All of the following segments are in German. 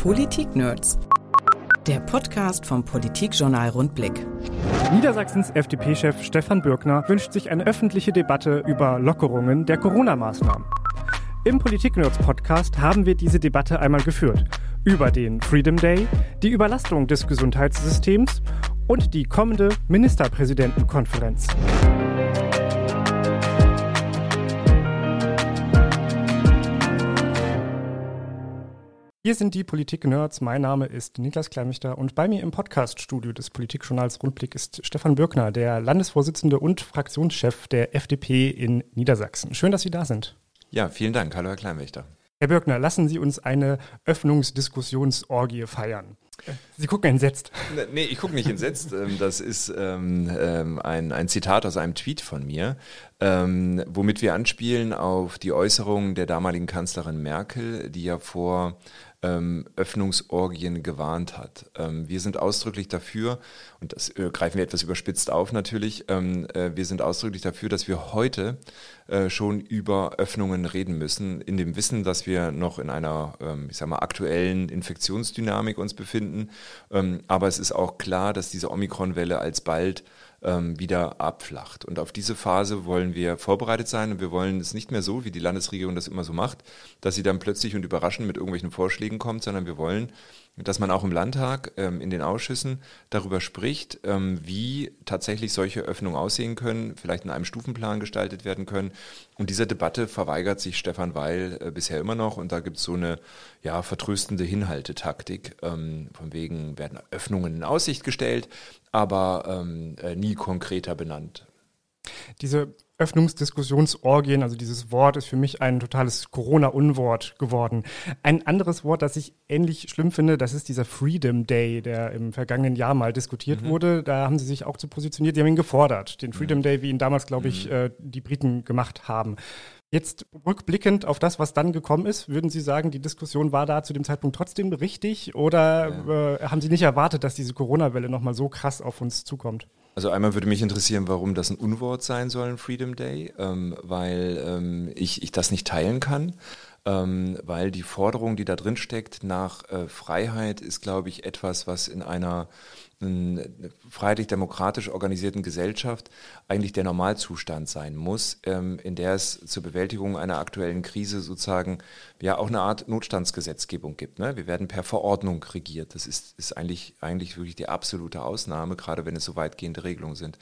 Politik-Nerds. Der Podcast vom Politikjournal Rundblick. Niedersachsens FDP-Chef Stefan Bürgner wünscht sich eine öffentliche Debatte über Lockerungen der Corona-Maßnahmen. Im Politik-Nerds-Podcast haben wir diese Debatte einmal geführt. Über den Freedom Day, die Überlastung des Gesundheitssystems und die kommende Ministerpräsidentenkonferenz. Hier sind die Politik-Nerds. Mein Name ist Niklas Kleinmichter und bei mir im Podcaststudio des Politikjournals Rundblick ist Stefan Bürkner, der Landesvorsitzende und Fraktionschef der FDP in Niedersachsen. Schön, dass Sie da sind. Ja, vielen Dank. Hallo, Herr Kleinmichter. Herr Bürkner, lassen Sie uns eine Öffnungsdiskussionsorgie feiern. Sie gucken entsetzt. Nee, ich gucke nicht entsetzt. Ähm, das ist ähm, ähm, ein, ein Zitat aus einem Tweet von mir, womit wir anspielen auf die Äußerungen der damaligen Kanzlerin Merkel, die ja vor ähm, Öffnungsorgien gewarnt hat. Ähm, wir sind ausdrücklich dafür, und das äh, greifen wir etwas überspitzt auf natürlich, ähm, äh, wir sind ausdrücklich dafür, dass wir heute äh, schon über Öffnungen reden müssen, in dem Wissen, dass wir noch in einer, ähm, ich sag mal, aktuellen Infektionsdynamik uns befinden. Ähm, aber es ist auch klar, dass diese Omikron-Welle alsbald wieder abflacht. Und auf diese Phase wollen wir vorbereitet sein und wir wollen es nicht mehr so, wie die Landesregierung das immer so macht, dass sie dann plötzlich und überraschend mit irgendwelchen Vorschlägen kommt, sondern wir wollen dass man auch im Landtag ähm, in den Ausschüssen darüber spricht, ähm, wie tatsächlich solche Öffnungen aussehen können, vielleicht in einem Stufenplan gestaltet werden können. Und dieser Debatte verweigert sich Stefan Weil äh, bisher immer noch. Und da gibt es so eine ja, vertröstende Hinhaltetaktik. Ähm, von wegen werden Öffnungen in Aussicht gestellt, aber ähm, äh, nie konkreter benannt. Diese Öffnungsdiskussionsorgien, also dieses Wort ist für mich ein totales Corona-Unwort geworden. Ein anderes Wort, das ich ähnlich schlimm finde, das ist dieser Freedom Day, der im vergangenen Jahr mal diskutiert mhm. wurde. Da haben sie sich auch zu positioniert, die haben ihn gefordert, den Freedom mhm. Day, wie ihn damals, glaube ich, mhm. äh, die Briten gemacht haben. Jetzt rückblickend auf das, was dann gekommen ist, würden Sie sagen, die Diskussion war da zu dem Zeitpunkt trotzdem richtig oder ja. äh, haben Sie nicht erwartet, dass diese Corona-Welle nochmal so krass auf uns zukommt? Also einmal würde mich interessieren, warum das ein Unwort sein soll, ein Freedom Day, ähm, weil ähm, ich, ich das nicht teilen kann. Ähm, weil die Forderung, die da drin steckt nach äh, Freiheit, ist, glaube ich, etwas, was in einer freiheitlich-demokratisch organisierten Gesellschaft eigentlich der Normalzustand sein muss, ähm, in der es zur Bewältigung einer aktuellen Krise sozusagen ja auch eine Art Notstandsgesetzgebung gibt. Ne? Wir werden per Verordnung regiert. Das ist, ist eigentlich, eigentlich wirklich die absolute Ausnahme, gerade wenn es so weitgehende Regelungen sind.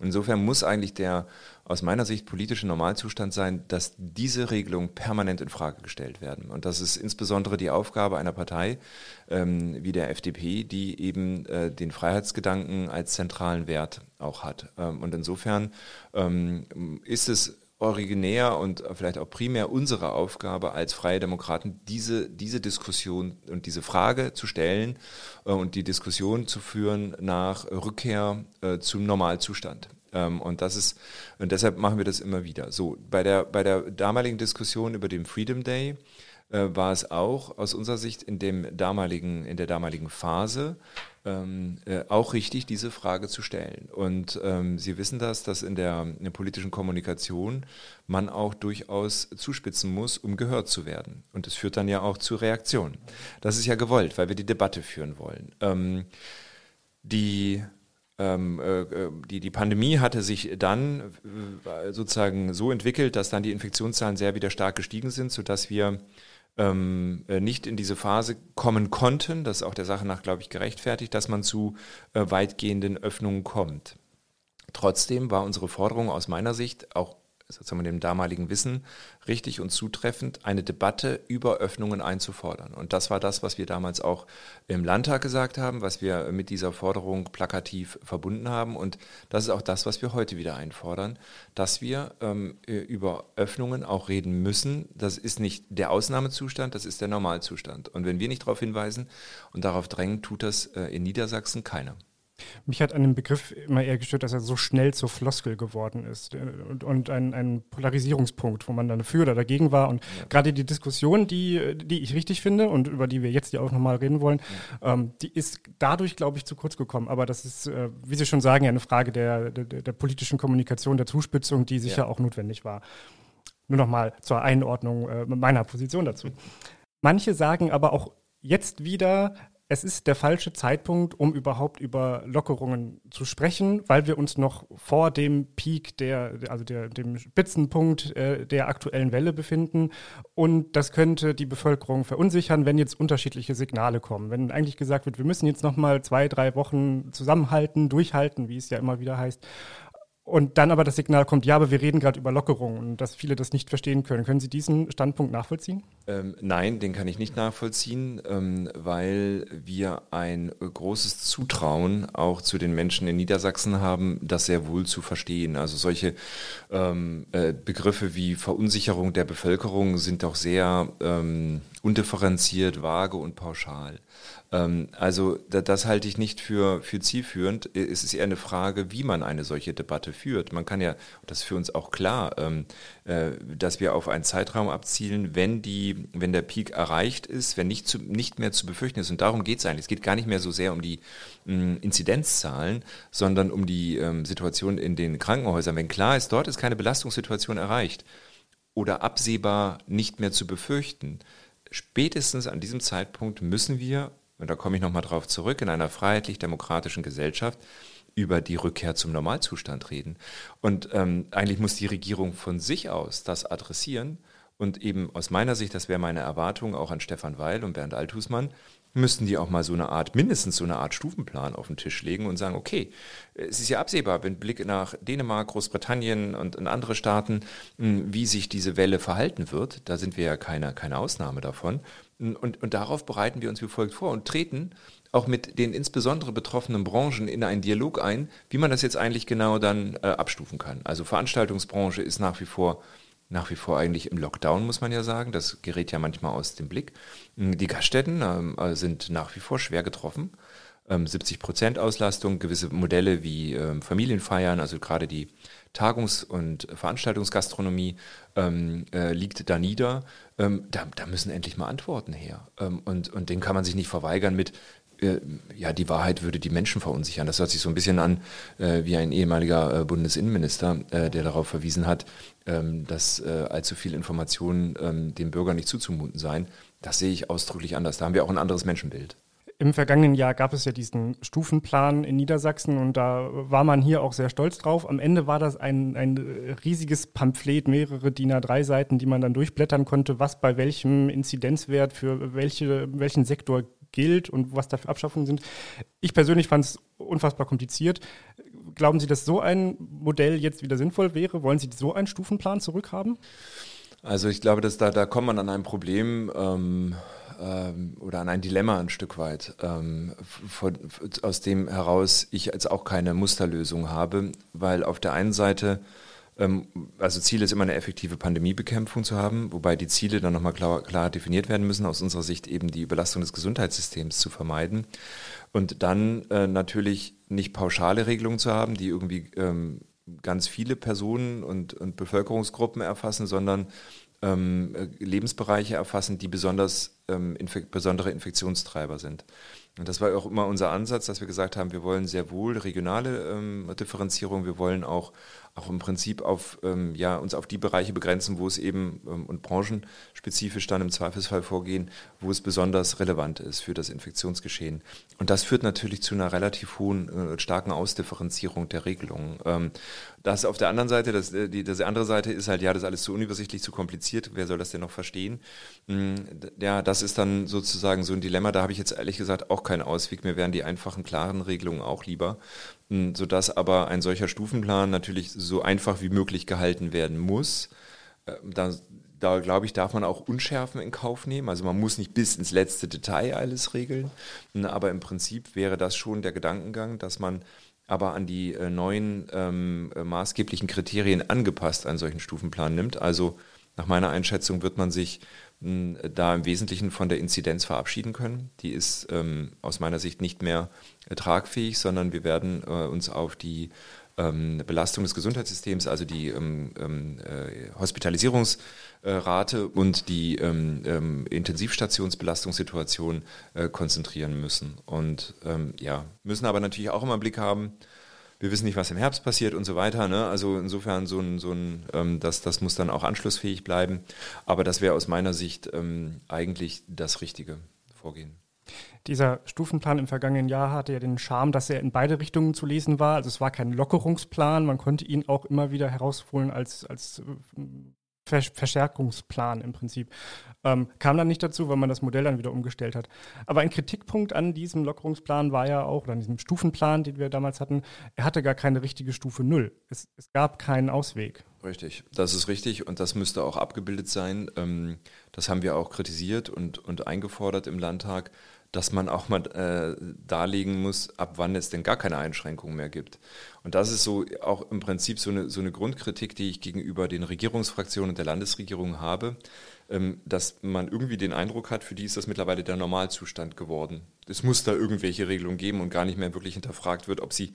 Insofern muss eigentlich der aus meiner Sicht politische Normalzustand sein, dass diese Regelungen permanent in Frage gestellt werden. Und das ist insbesondere die Aufgabe einer Partei ähm, wie der FDP, die eben äh, den Freiheitsgedanken als zentralen Wert auch hat. Ähm, und insofern ähm, ist es originär und vielleicht auch primär unsere Aufgabe als Freie Demokraten, diese, diese Diskussion und diese Frage zu stellen äh, und die Diskussion zu führen nach Rückkehr äh, zum Normalzustand. Ähm, und das ist, und deshalb machen wir das immer wieder. So, bei der, bei der damaligen Diskussion über den Freedom Day äh, war es auch aus unserer Sicht in dem damaligen, in der damaligen Phase ähm, äh, auch richtig, diese Frage zu stellen. Und ähm, Sie wissen das, dass in der, in der, politischen Kommunikation man auch durchaus zuspitzen muss, um gehört zu werden. Und das führt dann ja auch zu Reaktionen. Das ist ja gewollt, weil wir die Debatte führen wollen. Ähm, die die, die Pandemie hatte sich dann äh, sozusagen so entwickelt, dass dann die Infektionszahlen sehr wieder stark gestiegen sind, sodass wir ähm, nicht in diese Phase kommen konnten, das ist auch der Sache nach, glaube ich, gerechtfertigt, dass man zu äh, weitgehenden Öffnungen kommt. Trotzdem war unsere Forderung aus meiner Sicht auch sozusagen mit dem damaligen Wissen richtig und zutreffend, eine Debatte über Öffnungen einzufordern. Und das war das, was wir damals auch im Landtag gesagt haben, was wir mit dieser Forderung plakativ verbunden haben. Und das ist auch das, was wir heute wieder einfordern, dass wir ähm, über Öffnungen auch reden müssen. Das ist nicht der Ausnahmezustand, das ist der Normalzustand. Und wenn wir nicht darauf hinweisen und darauf drängen, tut das äh, in Niedersachsen keiner. Mich hat an dem Begriff immer eher gestört, dass er so schnell zur Floskel geworden ist und, und ein, ein, Polarisierungspunkt, wo man dann dafür oder dagegen war. Und ja. gerade die Diskussion, die, die ich richtig finde und über die wir jetzt ja auch nochmal reden wollen, ja. ähm, die ist dadurch, glaube ich, zu kurz gekommen. Aber das ist, äh, wie Sie schon sagen, ja eine Frage der, der, der politischen Kommunikation, der Zuspitzung, die sicher ja. auch notwendig war. Nur nochmal zur Einordnung äh, meiner Position dazu. Manche sagen aber auch jetzt wieder es ist der falsche Zeitpunkt, um überhaupt über Lockerungen zu sprechen, weil wir uns noch vor dem Peak der, also der, dem Spitzenpunkt äh, der aktuellen Welle befinden. Und das könnte die Bevölkerung verunsichern, wenn jetzt unterschiedliche Signale kommen. Wenn eigentlich gesagt wird, wir müssen jetzt noch mal zwei, drei Wochen zusammenhalten, durchhalten, wie es ja immer wieder heißt. Und dann aber das Signal kommt, ja, aber wir reden gerade über Lockerungen und dass viele das nicht verstehen können. Können Sie diesen Standpunkt nachvollziehen? Ähm, nein, den kann ich nicht nachvollziehen, ähm, weil wir ein großes Zutrauen auch zu den Menschen in Niedersachsen haben, das sehr wohl zu verstehen. Also solche ähm, äh, Begriffe wie Verunsicherung der Bevölkerung sind doch sehr ähm, undifferenziert, vage und pauschal. Ähm, also das halte ich nicht für, für zielführend. Es ist eher eine Frage, wie man eine solche Debatte führt. Man kann ja, das ist für uns auch klar, ähm, äh, dass wir auf einen Zeitraum abzielen, wenn, die, wenn der Peak erreicht ist, wenn nicht, zu, nicht mehr zu befürchten ist. Und darum geht es eigentlich. Es geht gar nicht mehr so sehr um die Inzidenzzahlen, sondern um die ähm, Situation in den Krankenhäusern. Wenn klar ist, dort ist keine Belastungssituation erreicht oder absehbar nicht mehr zu befürchten, spätestens an diesem Zeitpunkt müssen wir und da komme ich nochmal drauf zurück, in einer freiheitlich-demokratischen Gesellschaft über die Rückkehr zum Normalzustand reden. Und ähm, eigentlich muss die Regierung von sich aus das adressieren. Und eben aus meiner Sicht, das wäre meine Erwartung auch an Stefan Weil und Bernd Althusmann, müssten die auch mal so eine Art, mindestens so eine Art Stufenplan auf den Tisch legen und sagen, okay, es ist ja absehbar, wenn Blick nach Dänemark, Großbritannien und in andere Staaten, hm, wie sich diese Welle verhalten wird, da sind wir ja keine, keine Ausnahme davon. Und, und darauf bereiten wir uns wie folgt vor und treten auch mit den insbesondere betroffenen Branchen in einen Dialog ein, wie man das jetzt eigentlich genau dann äh, abstufen kann. Also Veranstaltungsbranche ist nach wie vor nach wie vor eigentlich im Lockdown, muss man ja sagen. Das gerät ja manchmal aus dem Blick. Hm, die Gaststätten ähm, äh, sind nach wie vor schwer getroffen. Ähm, 70 Prozent Auslastung, gewisse Modelle wie ähm, Familienfeiern, also gerade die Tagungs- und Veranstaltungsgastronomie ähm, äh, liegt da nieder. Ähm, da, da, müssen endlich mal Antworten her. Ähm, und, und den kann man sich nicht verweigern mit, ja, die Wahrheit würde die Menschen verunsichern. Das hört sich so ein bisschen an äh, wie ein ehemaliger äh, Bundesinnenminister, äh, der darauf verwiesen hat, ähm, dass äh, allzu viel Informationen ähm, dem Bürger nicht zuzumuten seien. Das sehe ich ausdrücklich anders. Da haben wir auch ein anderes Menschenbild. Im vergangenen Jahr gab es ja diesen Stufenplan in Niedersachsen und da war man hier auch sehr stolz drauf. Am Ende war das ein, ein riesiges Pamphlet, mehrere DIN A3-Seiten, die man dann durchblättern konnte, was bei welchem Inzidenzwert für welche, welchen Sektor gilt und was da für Abschaffungen sind. Ich persönlich fand es unfassbar kompliziert. Glauben Sie, dass so ein Modell jetzt wieder sinnvoll wäre? Wollen Sie so einen Stufenplan zurückhaben? Also ich glaube, dass da, da kommt man an ein Problem. Ähm ähm, oder an ein Dilemma ein Stück weit, ähm, von, aus dem heraus ich jetzt auch keine Musterlösung habe, weil auf der einen Seite also Ziel ist immer eine effektive Pandemiebekämpfung zu haben, wobei die Ziele dann nochmal klar, klar definiert werden müssen, aus unserer Sicht eben die Überlastung des Gesundheitssystems zu vermeiden. Und dann äh, natürlich nicht pauschale Regelungen zu haben, die irgendwie ähm, ganz viele Personen und, und Bevölkerungsgruppen erfassen, sondern ähm, äh, Lebensbereiche erfassen, die besonders ähm, infek besondere Infektionstreiber sind. Und das war auch immer unser Ansatz, dass wir gesagt haben, wir wollen sehr wohl regionale ähm, Differenzierung, wir wollen auch auch im Prinzip auf, ähm, ja, uns auf die Bereiche begrenzen, wo es eben ähm, und branchenspezifisch dann im Zweifelsfall vorgehen, wo es besonders relevant ist für das Infektionsgeschehen. Und das führt natürlich zu einer relativ hohen, äh, starken Ausdifferenzierung der Regelungen. Ähm, das auf der anderen Seite, das, äh, die, das andere Seite ist halt, ja, das ist alles zu unübersichtlich, zu kompliziert, wer soll das denn noch verstehen? Mm, ja, das ist dann sozusagen so ein Dilemma, da habe ich jetzt ehrlich gesagt auch keinen Ausweg, mir wären die einfachen, klaren Regelungen auch lieber sodass aber ein solcher Stufenplan natürlich so einfach wie möglich gehalten werden muss. Äh, da, da glaube ich, darf man auch Unschärfen in Kauf nehmen. Also man muss nicht bis ins letzte Detail alles regeln. Aber im Prinzip wäre das schon der Gedankengang, dass man aber an die äh, neuen ähm, äh, maßgeblichen Kriterien angepasst einen solchen Stufenplan nimmt. Also nach meiner Einschätzung wird man sich da im Wesentlichen von der Inzidenz verabschieden können. Die ist ähm, aus meiner Sicht nicht mehr äh, tragfähig, sondern wir werden äh, uns auf die ähm, Belastung des Gesundheitssystems, also die ähm, ähm äh, Hospitalisierungsrate und die ähm, ähm, Intensivstationsbelastungssituation äh, konzentrieren müssen. Und ja, müssen aber natürlich auch immer im Blick haben, wir wissen nicht, was im Herbst passiert und so weiter. Ne? Also insofern so ein, so ein ähm, das, das muss dann auch anschlussfähig bleiben. Aber das wäre aus meiner Sicht ähm, eigentlich das Richtige. vorgehen. Dieser Stufenplan im vergangenen Jahr hatte ja den Charme, dass er in beide Richtungen zu lesen war. Also es war kein Lockerungsplan, man konnte ihn auch immer wieder herausholen als, als äh, Verstärkungsplan im Prinzip. Ähm, kam dann nicht dazu, weil man das Modell dann wieder umgestellt hat. Aber ein Kritikpunkt an diesem Lockerungsplan war ja auch, oder an diesem Stufenplan, den wir damals hatten, er hatte gar keine richtige Stufe Null. Es, es gab keinen Ausweg. Richtig, das ist richtig und das müsste auch abgebildet sein. Ähm, das haben wir auch kritisiert und, und eingefordert im Landtag, dass man auch mal äh, darlegen muss, ab wann es denn gar keine Einschränkungen mehr gibt. Und das ist so auch im Prinzip so eine, so eine Grundkritik, die ich gegenüber den Regierungsfraktionen und der Landesregierung habe, ähm, dass man irgendwie den Eindruck hat, für die ist das mittlerweile der Normalzustand geworden. Es muss da irgendwelche Regelungen geben und gar nicht mehr wirklich hinterfragt wird, ob sie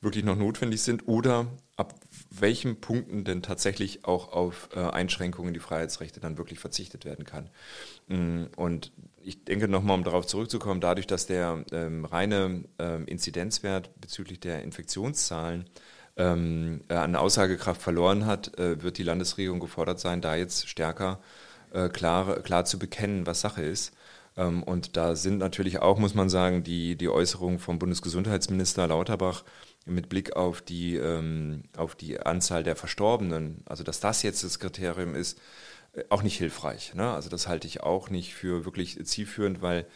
wirklich noch notwendig sind oder ab welchen Punkten denn tatsächlich auch auf äh, Einschränkungen die Freiheitsrechte dann wirklich verzichtet werden kann. Mm, und ich denke nochmal, um darauf zurückzukommen, dadurch, dass der ähm, reine ähm, Inzidenzwert bezüglich der Infektionszahlen ähm, äh, an Aussagekraft verloren hat, äh, wird die Landesregierung gefordert sein, da jetzt stärker äh, klar, klar zu bekennen, was Sache ist. Ähm, und da sind natürlich auch, muss man sagen, die, die Äußerungen vom Bundesgesundheitsminister Lauterbach mit Blick auf die, ähm, auf die Anzahl der Verstorbenen, also dass das jetzt das Kriterium ist, äh, auch nicht hilfreich. Ne? Also das halte ich auch nicht für wirklich zielführend, weil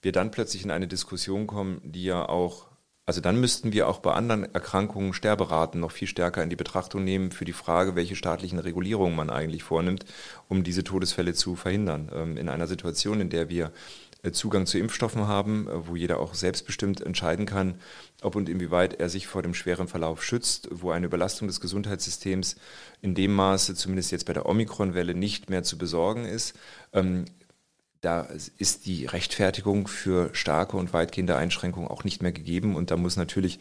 wir dann plötzlich in eine Diskussion kommen, die ja auch also dann müssten wir auch bei anderen Erkrankungen Sterberaten noch viel stärker in die Betrachtung nehmen für die Frage, welche staatlichen Regulierungen man eigentlich vornimmt, um diese Todesfälle zu verhindern. Ähm, in einer Situation, in der wir Zugang zu Impfstoffen haben, äh, wo jeder auch selbstbestimmt entscheiden kann, ob und inwieweit er sich vor dem schweren Verlauf schützt, wo eine Überlastung des Gesundheitssystems in dem Maße, zumindest jetzt bei der Omikron-Welle, nicht mehr zu besorgen ist, ähm, da ist die Rechtfertigung für starke und weitgehende Einschränkungen auch nicht mehr gegeben. Und da muss natürlich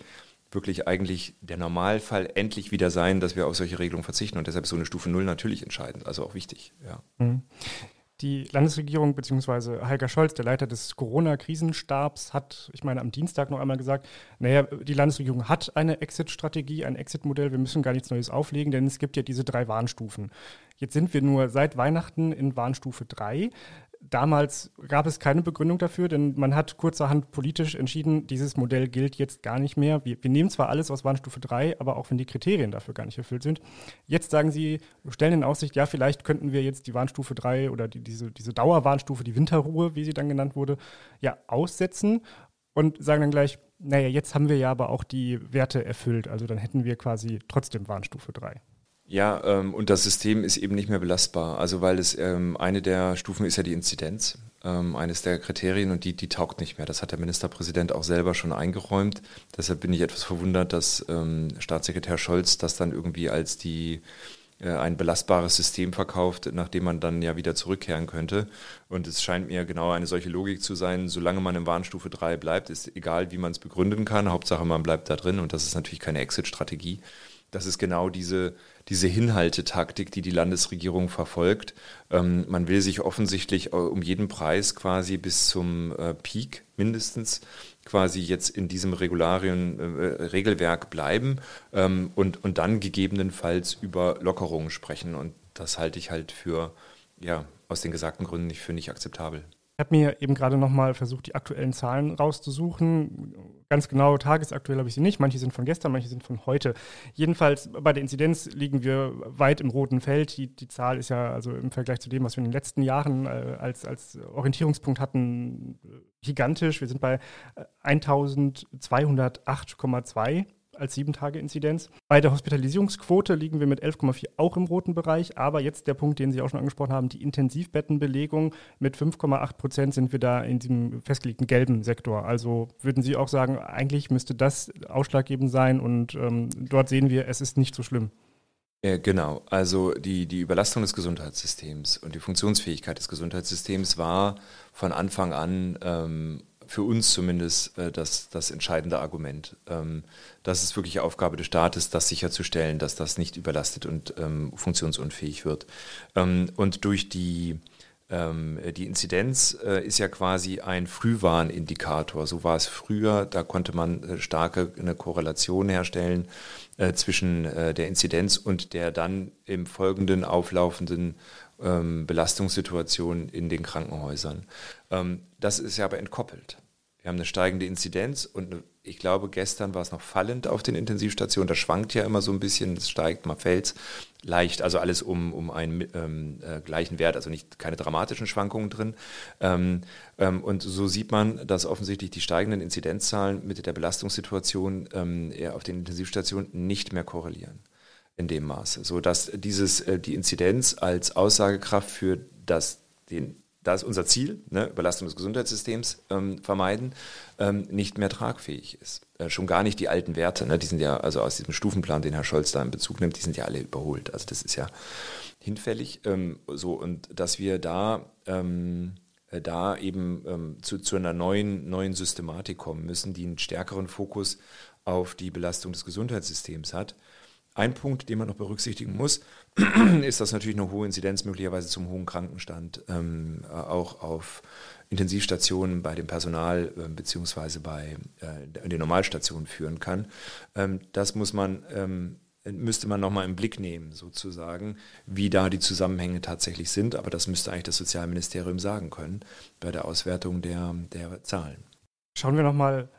wirklich eigentlich der Normalfall endlich wieder sein, dass wir auf solche Regelungen verzichten. Und deshalb ist so eine Stufe Null natürlich entscheidend, also auch wichtig. Ja. Mhm. Die Landesregierung bzw. Heiko Scholz, der Leiter des Corona-Krisenstabs, hat, ich meine, am Dienstag noch einmal gesagt, naja, die Landesregierung hat eine Exit-Strategie, ein Exit-Modell, wir müssen gar nichts Neues auflegen, denn es gibt ja diese drei Warnstufen. Jetzt sind wir nur seit Weihnachten in Warnstufe 3 damals gab es keine Begründung dafür, denn man hat kurzerhand politisch entschieden, dieses Modell gilt jetzt gar nicht mehr. Wir, wir nehmen zwar alles aus Warnstufe 3, aber auch wenn die Kriterien dafür gar nicht erfüllt sind. Jetzt sagen Sie, stellen in Aussicht, ja, vielleicht könnten wir jetzt die Warnstufe 3 oder die, diese, diese Dauerwarnstufe, die Winterruhe, wie sie dann genannt wurde, ja, aussetzen und sagen dann gleich, naja, jetzt haben wir ja aber auch die Werte erfüllt. Also dann hätten wir quasi trotzdem Warnstufe 3. Ja, ähm, und das System ist eben nicht mehr belastbar. Also weil es ähm, eine der Stufen ist ja die Inzidenz, ähm, eines der Kriterien und die, die taugt nicht mehr. Das hat der Ministerpräsident auch selber schon eingeräumt. Deshalb bin ich etwas verwundert, dass ähm, Staatssekretär Scholz das dann irgendwie als die äh, ein belastbares System verkauft, nachdem man dann ja wieder zurückkehren könnte. Und es scheint mir genau eine solche Logik zu sein, solange man in Warnstufe 3 bleibt, ist egal, wie man es begründen kann. Hauptsache, man bleibt da drin und das ist natürlich keine Exit-Strategie. Das ist genau diese, diese Hinhaltetaktik, die die Landesregierung verfolgt. Ähm, man will sich offensichtlich äh, um jeden Preis quasi bis zum äh, Peak mindestens quasi jetzt in diesem Regularien, äh, Regelwerk bleiben ähm, und, und dann gegebenenfalls über Lockerungen sprechen. Und das halte ich halt für, ja, aus den gesagten Gründen nicht für nicht akzeptabel. Habe mir eben gerade nochmal versucht, die aktuellen Zahlen rauszusuchen. Ganz genau, tagesaktuell habe ich sie nicht. Manche sind von gestern, manche sind von heute. Jedenfalls bei der Inzidenz liegen wir weit im roten Feld. Die, die Zahl ist ja also im Vergleich zu dem, was wir in den letzten Jahren äh, als, als Orientierungspunkt hatten, gigantisch. Wir sind bei 1208,2 äh, als 7-Tage-Inzidenz. Bei der Hospitalisierungsquote liegen wir mit 11,4 auch im roten Bereich, aber jetzt der Punkt, den Sie auch schon angesprochen haben, die Intensivbettenbelegung mit 5,8 Prozent sind wir da in diesem festgelegten gelben Sektor. Also würden Sie auch sagen, eigentlich müsste das ausschlaggebend sein und ähm, dort sehen wir, es ist nicht so schlimm. Genau, also die, die Überlastung des Gesundheitssystems und die Funktionsfähigkeit des Gesundheitssystems war von Anfang an ähm, für uns zumindest äh, das, das entscheidende Argument. Ähm, das ist wirklich Aufgabe des Staates, das sicherzustellen, dass das nicht überlastet und ähm, funktionsunfähig wird. Ähm, und durch die ähm, die Inzidenz äh, ist ja quasi ein Frühwarnindikator. So war es früher. Da konnte man äh, starke eine Korrelation herstellen äh, zwischen der Inzidenz und der dann im folgenden auflaufenden ähm, Belastungssituation in den Krankenhäusern. Ähm, das ist ja aber entkoppelt. Wir haben eine steigende Inzidenz und eine, ich glaube, gestern war es noch fallend auf den Intensivstationen. Das schwankt ja immer so ein bisschen, es steigt, mal fällt leicht, also alles um, um einen ähm, äh, gleichen Wert, also nicht keine dramatischen Schwankungen drin. Ähm, ähm, und so sieht man, dass offensichtlich die steigenden Inzidenzzahlen mit der Belastungssituation ähm, auf den Intensivstationen nicht mehr korrelieren in dem Maße, so dass dieses äh, die Inzidenz als Aussagekraft für das den das unser Ziel, ne, Überlastung des Gesundheitssystems ähm, vermeiden, ähm, nicht mehr tragfähig ist. Äh, schon gar nicht die alten Werte, ne, die sind ja, also aus diesem Stufenplan, den Herr Scholz da in Bezug nimmt, die sind ja alle überholt. Also das ist ja hinfällig. Ähm, so, und dass wir da, ähm, äh, da eben ähm, zu, zu einer neuen, neuen Systematik kommen müssen, die einen stärkeren Fokus auf die Belastung des Gesundheitssystems hat. Ein Punkt, den man noch berücksichtigen muss, ist, dass natürlich eine hohe Inzidenz möglicherweise zum hohen Krankenstand ähm, äh, auch auf Intensivstationen bei dem Personal äh, beziehungsweise bei äh, den Normalstationen führen kann. Ähm, das muss man, ähm, müsste man nochmal im Blick nehmen, sozusagen, wie da die Zusammenhänge tatsächlich sind. Aber das müsste eigentlich das Sozialministerium sagen können bei der Auswertung der, der Zahlen. Schauen wir nochmal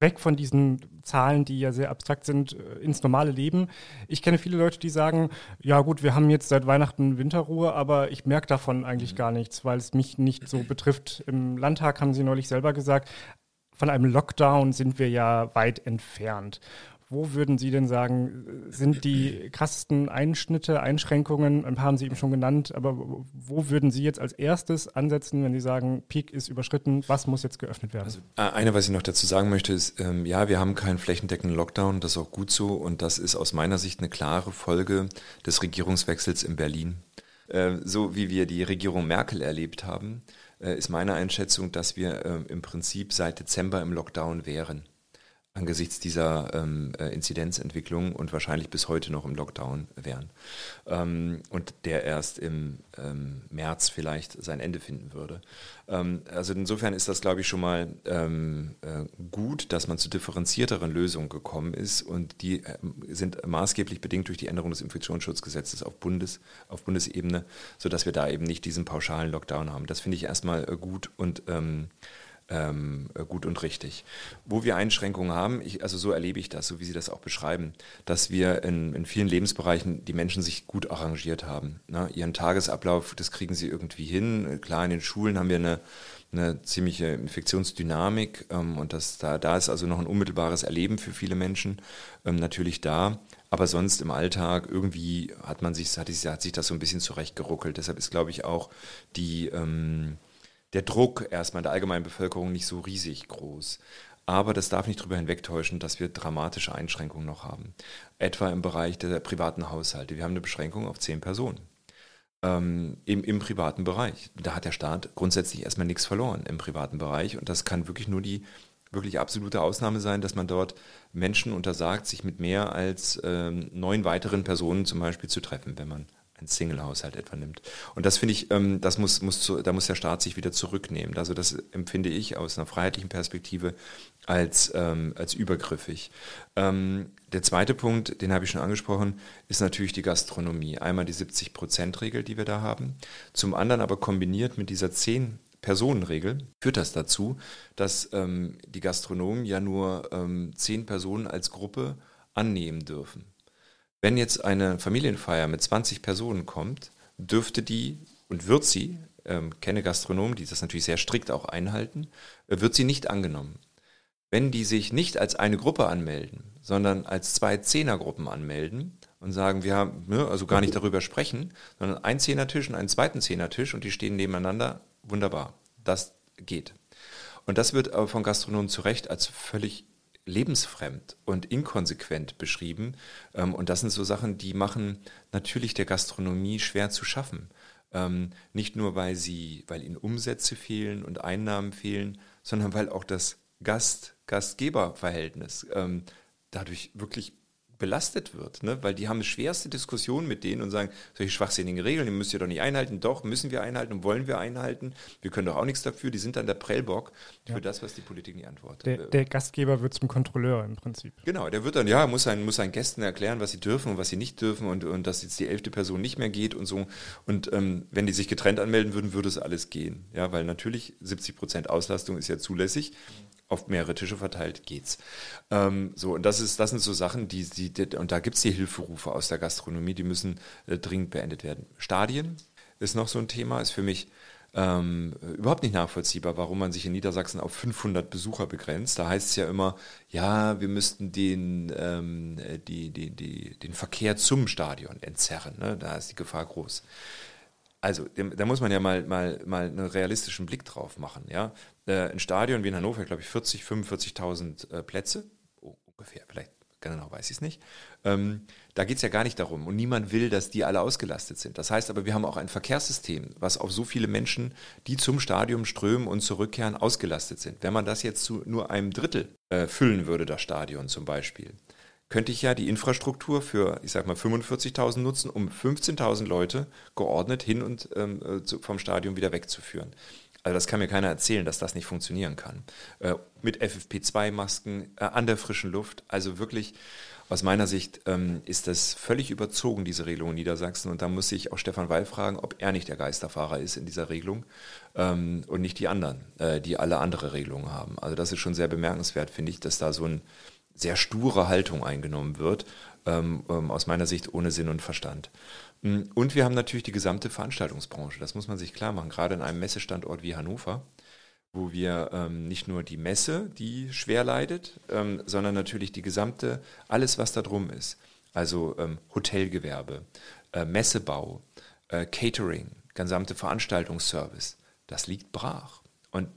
weg von diesen Zahlen, die ja sehr abstrakt sind, äh, ins normale Leben. Ich kenne viele Leute, die sagen, ja gut, wir haben jetzt seit Weihnachten Winterruhe, aber ich merke davon eigentlich mhm. gar nichts, weil es mich nicht so betrifft. Im Landtag haben Sie neulich selber gesagt, von einem Lockdown sind wir ja weit entfernt. Wo würden Sie denn sagen, sind die krassesten Einschnitte, Einschränkungen, ein paar haben Sie eben schon genannt, aber wo würden Sie jetzt als erstes ansetzen, wenn Sie sagen, Peak ist überschritten, was muss jetzt geöffnet werden? Also, äh, eine, was ich noch dazu sagen möchte, ist, ähm, ja, wir haben keinen flächendeckenden Lockdown, das ist auch gut so und das ist aus meiner Sicht eine klare Folge des Regierungswechsels in Berlin. Äh, so wie wir die Regierung Merkel erlebt haben, äh, ist meine Einschätzung, dass wir äh, im Prinzip seit Dezember im Lockdown wären angesichts dieser ähm, äh, Inzidenzentwicklung und wahrscheinlich bis heute noch im Lockdown wären. Ähm, und der erst im ähm, März vielleicht sein Ende finden würde. Ähm, also insofern ist das, glaube ich, schon mal ähm, äh, gut, dass man zu differenzierteren Lösungen gekommen ist und die äh, sind maßgeblich bedingt durch die Änderung des Infektionsschutzgesetzes auf, Bundes, auf Bundesebene, sodass wir da eben nicht diesen pauschalen Lockdown haben. Das finde ich erstmal äh, gut und ähm, ähm, gut und richtig. Wo wir Einschränkungen haben, ich, also so erlebe ich das, so wie Sie das auch beschreiben, dass wir in, in vielen Lebensbereichen die Menschen sich gut arrangiert haben. Ne? Ihren Tagesablauf, das kriegen sie irgendwie hin. Klar, in den Schulen haben wir eine, eine ziemliche Infektionsdynamik ähm, und das, da, da ist also noch ein unmittelbares Erleben für viele Menschen ähm, natürlich da. Aber sonst im Alltag irgendwie hat man sich, hat, hat sich das so ein bisschen zurechtgeruckelt. Deshalb ist, glaube ich, auch die, ähm, der Druck erstmal in der allgemeinen Bevölkerung nicht so riesig groß. Aber das darf nicht darüber hinwegtäuschen, dass wir dramatische Einschränkungen noch haben. Etwa im Bereich der privaten Haushalte. Wir haben eine Beschränkung auf zehn Personen. Ähm, im, im privaten Bereich. Da hat der Staat grundsätzlich erstmal nichts verloren im privaten Bereich. Und das kann wirklich nur die wirklich absolute Ausnahme sein, dass man dort Menschen untersagt, sich mit mehr als ähm, neun weiteren Personen zum Beispiel zu treffen, wenn man ein Single-Haushalt etwa nimmt. Und das finde ich, ähm, das muss, muss da muss der Staat sich wieder zurücknehmen. Also das empfinde ich aus einer freiheitlichen Perspektive als, ähm, als übergriffig. Ähm, der zweite Punkt, den habe ich schon angesprochen, ist natürlich die Gastronomie. Einmal die 70-Prozent-Regel, die wir da haben. Zum anderen aber kombiniert mit dieser 10 Personenregel führt das dazu, dass ähm, die Gastronomen ja nur ähm, zehn Personen als Gruppe annehmen dürfen. Wenn jetzt eine Familienfeier mit 20 Personen kommt, dürfte die und wird sie, ähm, kenne Gastronomen, die das natürlich sehr strikt auch einhalten, äh, wird sie nicht angenommen. Wenn die sich nicht als eine Gruppe anmelden, sondern als zwei Zehnergruppen anmelden und sagen, wir haben, ne, also gar nicht darüber sprechen, sondern ein Zehnertisch und einen zweiten Zehnertisch und die stehen nebeneinander, wunderbar, das geht. Und das wird aber von Gastronomen zu Recht als völlig lebensfremd und inkonsequent beschrieben. Ähm, und das sind so Sachen, die machen natürlich der Gastronomie schwer zu schaffen. Ähm, nicht nur, weil sie, weil ihnen Umsätze fehlen und Einnahmen fehlen, sondern weil auch das Gast-Gastgeber-Verhältnis ähm, dadurch wirklich belastet wird, ne? weil die haben schwerste Diskussionen mit denen und sagen, solche schwachsinnigen Regeln, die müsst ihr doch nicht einhalten. Doch, müssen wir einhalten und wollen wir einhalten. Wir können doch auch nichts dafür. Die sind dann der Prellbock für ja. das, was die Politik nicht antwortet. Der, der Gastgeber wird zum Kontrolleur im Prinzip. Genau, der wird dann, ja, muss seinen, muss seinen Gästen erklären, was sie dürfen und was sie nicht dürfen und, und dass jetzt die elfte Person nicht mehr geht und so. Und ähm, wenn die sich getrennt anmelden würden, würde es alles gehen. Ja, weil natürlich 70 Prozent Auslastung ist ja zulässig auf mehrere Tische verteilt geht's. Ähm, so, und das ist, das sind so Sachen, die, die, die und da gibt's die Hilferufe aus der Gastronomie, die müssen äh, dringend beendet werden. Stadien ist noch so ein Thema, ist für mich ähm, überhaupt nicht nachvollziehbar, warum man sich in Niedersachsen auf 500 Besucher begrenzt. Da heißt es ja immer, ja, wir müssten den, ähm, die, die, die, den Verkehr zum Stadion entzerren. Ne? Da ist die Gefahr groß. Also, da muss man ja mal, mal, mal einen realistischen Blick drauf machen. Ja? Äh, ein Stadion wie in Hannover, glaube ich, 40, 45.000 äh, Plätze, oh, ungefähr, vielleicht genau weiß ich es nicht. Ähm, da geht es ja gar nicht darum. Und niemand will, dass die alle ausgelastet sind. Das heißt aber, wir haben auch ein Verkehrssystem, was auf so viele Menschen, die zum Stadion strömen und zurückkehren, ausgelastet sind. Wenn man das jetzt zu nur einem Drittel äh, füllen würde, das Stadion zum Beispiel, könnte ich ja die Infrastruktur für, ich sag mal, 45.000 nutzen, um 15.000 Leute geordnet hin und ähm, äh, zu, vom Stadion wieder wegzuführen. Also das kann mir keiner erzählen, dass das nicht funktionieren kann. Äh, mit FFP2-Masken, äh, an der frischen Luft. Also wirklich, aus meiner Sicht ähm, ist das völlig überzogen, diese Regelung in Niedersachsen. Und da muss ich auch Stefan Weil fragen, ob er nicht der Geisterfahrer ist in dieser Regelung ähm, und nicht die anderen, äh, die alle andere Regelungen haben. Also das ist schon sehr bemerkenswert, finde ich, dass da so ein sehr sture Haltung eingenommen wird, ähm, ähm, aus meiner Sicht ohne Sinn und Verstand. Mm, und wir haben natürlich die gesamte Veranstaltungsbranche, das muss man sich klar machen, gerade in einem Messestandort wie Hannover, wo wir ähm, nicht nur die Messe, die schwer leidet, ähm, sondern natürlich die gesamte, alles was da drum ist. Also ähm, Hotelgewerbe, äh, Messebau, äh, Catering, gesamte Veranstaltungsservice, das liegt brach. Und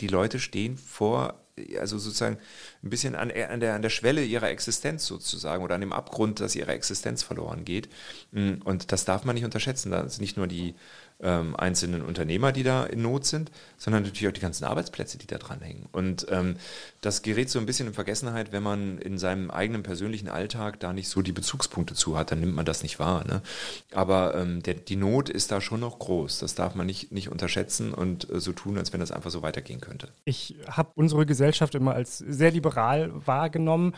die Leute stehen vor also sozusagen ein bisschen an, an, der, an der Schwelle ihrer Existenz sozusagen oder an dem Abgrund, dass ihre Existenz verloren geht. Mm, und das darf man nicht unterschätzen. Da sind nicht nur die ähm, einzelnen Unternehmer, die da in Not sind, sondern natürlich auch die ganzen Arbeitsplätze, die da dranhängen. Und ähm, das gerät so ein bisschen in Vergessenheit, wenn man in seinem eigenen persönlichen Alltag da nicht so die Bezugspunkte zu hat, dann nimmt man das nicht wahr. Ne? Aber ähm, der, die Not ist da schon noch groß. Das darf man nicht, nicht unterschätzen und äh, so tun, als wenn das einfach so weitergehen könnte. Ich habe unsere Gesellschaft immer als sehr liberal wahrgenommen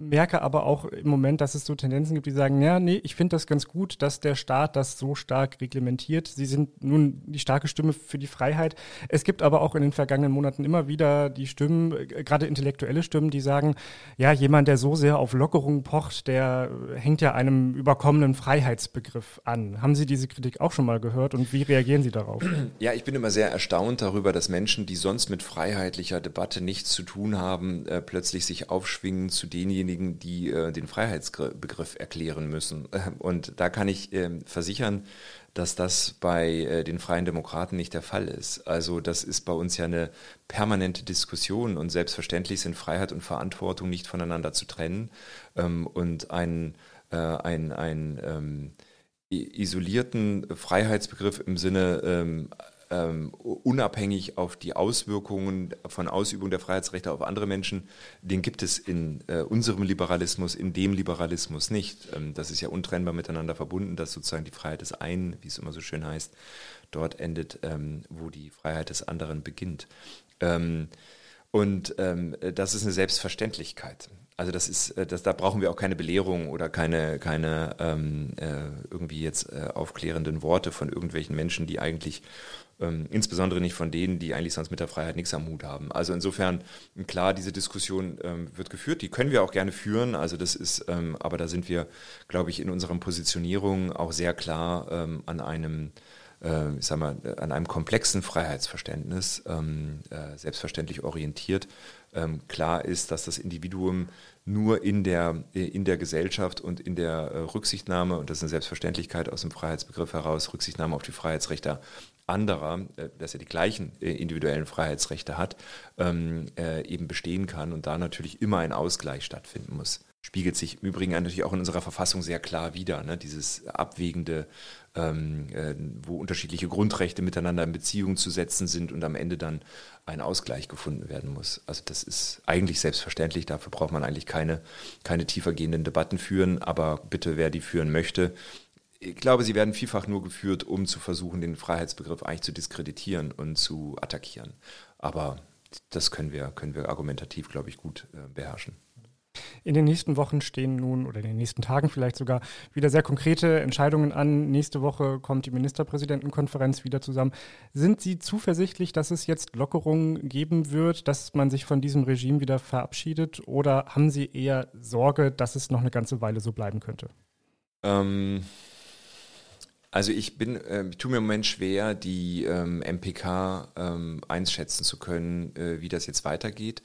merke aber auch im Moment, dass es so Tendenzen gibt, die sagen, ja, nee, ich finde das ganz gut, dass der Staat das so stark reglementiert. Sie sind nun die starke Stimme für die Freiheit. Es gibt aber auch in den vergangenen Monaten immer wieder die Stimmen, äh, gerade intellektuelle Stimmen, die sagen, ja, jemand, der so sehr auf Lockerung pocht, der hängt ja einem überkommenen Freiheitsbegriff an. Haben Sie diese Kritik auch schon mal gehört und wie reagieren Sie darauf? Ja, ich bin immer sehr erstaunt darüber, dass Menschen, die sonst mit freiheitlicher Debatte nichts zu tun haben, äh, plötzlich sich aufschwingen zu dem, denjenigen, die äh, den Freiheitsbegriff erklären müssen. Und da kann ich äh, versichern, dass das bei äh, den Freien Demokraten nicht der Fall ist. Also das ist bei uns ja eine permanente Diskussion und selbstverständlich sind Freiheit und Verantwortung nicht voneinander zu trennen. Ähm, und ein, äh, ein, ein ähm, isolierten Freiheitsbegriff im Sinne ähm, ähm, unabhängig auf die Auswirkungen von Ausübung der Freiheitsrechte auf andere Menschen, den gibt es in äh, unserem Liberalismus, in dem Liberalismus nicht. Ähm, das ist ja untrennbar miteinander verbunden, dass sozusagen die Freiheit des einen, wie es immer so schön heißt, dort endet, ähm, wo die Freiheit des anderen beginnt. Ähm, und ähm, das ist eine Selbstverständlichkeit. Also das ist, äh, das, da brauchen wir auch keine Belehrung oder keine, keine ähm, äh, irgendwie jetzt äh, aufklärenden Worte von irgendwelchen Menschen, die eigentlich ähm, insbesondere nicht von denen, die eigentlich sonst mit der Freiheit nichts am Hut haben. Also insofern, klar, diese Diskussion ähm, wird geführt, die können wir auch gerne führen. Also das ist, ähm, aber da sind wir, glaube ich, in unseren Positionierungen auch sehr klar ähm, an einem äh, ich sag mal, an einem komplexen Freiheitsverständnis ähm, äh, selbstverständlich orientiert. Klar ist, dass das Individuum nur in der, in der Gesellschaft und in der äh, Rücksichtnahme, und das ist eine Selbstverständlichkeit aus dem Freiheitsbegriff heraus, Rücksichtnahme auf die Freiheitsrechte anderer, äh, dass er die gleichen äh, individuellen Freiheitsrechte hat, ähm, äh, eben bestehen kann und da natürlich immer ein Ausgleich stattfinden muss. spiegelt sich im Übrigen natürlich auch in unserer Verfassung sehr klar wider. Ne? Dieses abwägende, ähm, äh, wo unterschiedliche Grundrechte miteinander in Beziehung zu setzen sind und am Ende dann ein Ausgleich gefunden werden muss. Also das ist eigentlich selbstverständlich. Dafür braucht man eigentlich keine, keine tiefergehenden Debatten führen. Aber bitte, wer die führen möchte, ich glaube, sie werden vielfach nur geführt, um zu versuchen, den Freiheitsbegriff eigentlich zu diskreditieren und zu attackieren. Aber das können wir, können wir argumentativ, glaube ich, gut äh, beherrschen. In den nächsten Wochen stehen nun oder in den nächsten Tagen vielleicht sogar wieder sehr konkrete Entscheidungen an. Nächste Woche kommt die Ministerpräsidentenkonferenz wieder zusammen. Sind Sie zuversichtlich, dass es jetzt Lockerungen geben wird, dass man sich von diesem Regime wieder verabschiedet? Oder haben Sie eher Sorge, dass es noch eine ganze Weile so bleiben könnte? Ähm, also ich bin, äh, tue mir im Moment schwer, die ähm, MPK ähm, einschätzen zu können, äh, wie das jetzt weitergeht.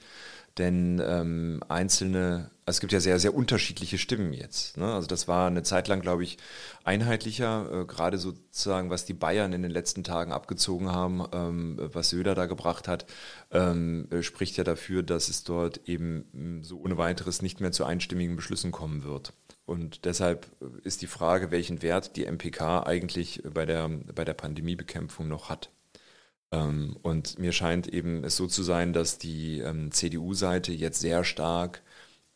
Denn ähm, einzelne, also es gibt ja sehr, sehr unterschiedliche Stimmen jetzt. Ne? Also das war eine Zeit lang, glaube ich, einheitlicher, äh, gerade sozusagen, was die Bayern in den letzten Tagen abgezogen haben, ähm, was Söder da gebracht hat, ähm, äh, spricht ja dafür, dass es dort eben so ohne weiteres nicht mehr zu einstimmigen Beschlüssen kommen wird. Und deshalb ist die Frage, welchen Wert die MPK eigentlich bei der, bei der Pandemiebekämpfung noch hat. Ähm, und mir scheint eben es so zu sein, dass die ähm, CDU-Seite jetzt sehr stark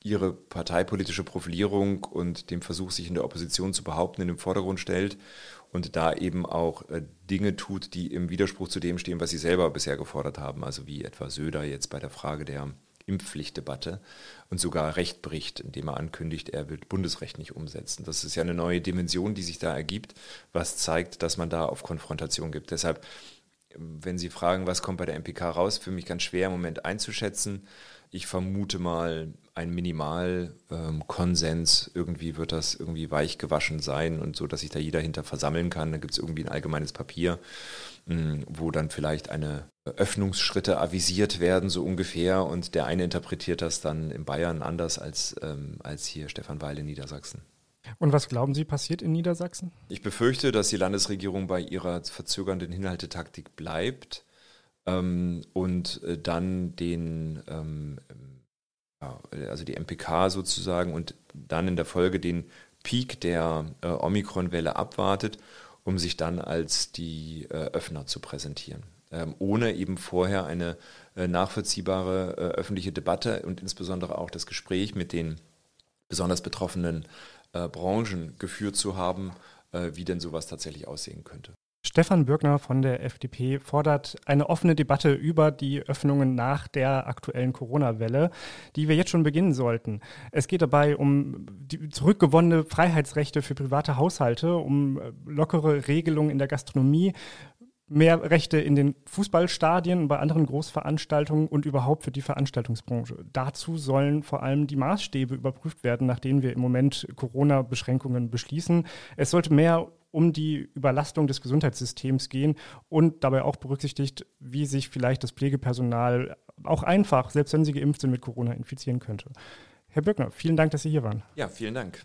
ihre parteipolitische Profilierung und dem Versuch, sich in der Opposition zu behaupten, in den Vordergrund stellt und da eben auch äh, Dinge tut, die im Widerspruch zu dem stehen, was sie selber bisher gefordert haben, also wie etwa Söder jetzt bei der Frage der Impfpflichtdebatte und sogar Recht bricht, indem er ankündigt, er wird Bundesrecht nicht umsetzen. Das ist ja eine neue Dimension, die sich da ergibt, was zeigt, dass man da auf Konfrontation gibt. Deshalb, wenn Sie fragen, was kommt bei der MPK raus, für mich ganz schwer im Moment einzuschätzen. Ich vermute mal ein Minimalkonsens. Ähm, irgendwie wird das irgendwie weich gewaschen sein und so, dass sich da jeder hinter versammeln kann. Da gibt es irgendwie ein allgemeines Papier, mh, wo dann vielleicht eine Öffnungsschritte avisiert werden, so ungefähr. Und der eine interpretiert das dann in Bayern anders als, ähm, als hier Stefan Weil in Niedersachsen. Und was glauben Sie passiert in Niedersachsen? Ich befürchte, dass die Landesregierung bei ihrer verzögernden Hinhaltetaktik bleibt ähm, und äh, dann den, ähm, also die MPK sozusagen und dann in der Folge den Peak der äh, Omikron-Welle abwartet, um sich dann als die äh, Öffner zu präsentieren ähm, ohne eben vorher eine äh, nachvollziehbare äh, öffentliche Debatte und insbesondere auch das Gespräch mit den besonders betroffenen äh, Branchen geführt zu haben, äh, wie denn sowas tatsächlich aussehen könnte. Stefan Bürgner von der FDP fordert eine offene Debatte über die Öffnungen nach der aktuellen Corona-Welle, die wir jetzt schon beginnen sollten. Es geht dabei um zurückgewonnene Freiheitsrechte für private Haushalte, um äh, lockere Regelungen in der Gastronomie, mehr Rechte in den Fußballstadien bei anderen Großveranstaltungen und überhaupt für die Veranstaltungsbranche. Dazu sollen vor allem die Maßstäbe überprüft werden, nach denen wir im Moment Corona-Beschränkungen beschließen. Es sollte mehr um die Überlastung des Gesundheitssystems gehen und dabei auch berücksichtigt, wie sich vielleicht das Pflegepersonal auch einfach, selbst wenn sie geimpft sind, mit Corona infizieren könnte. Herr Böckner, vielen Dank, dass Sie hier waren. Ja, vielen Dank.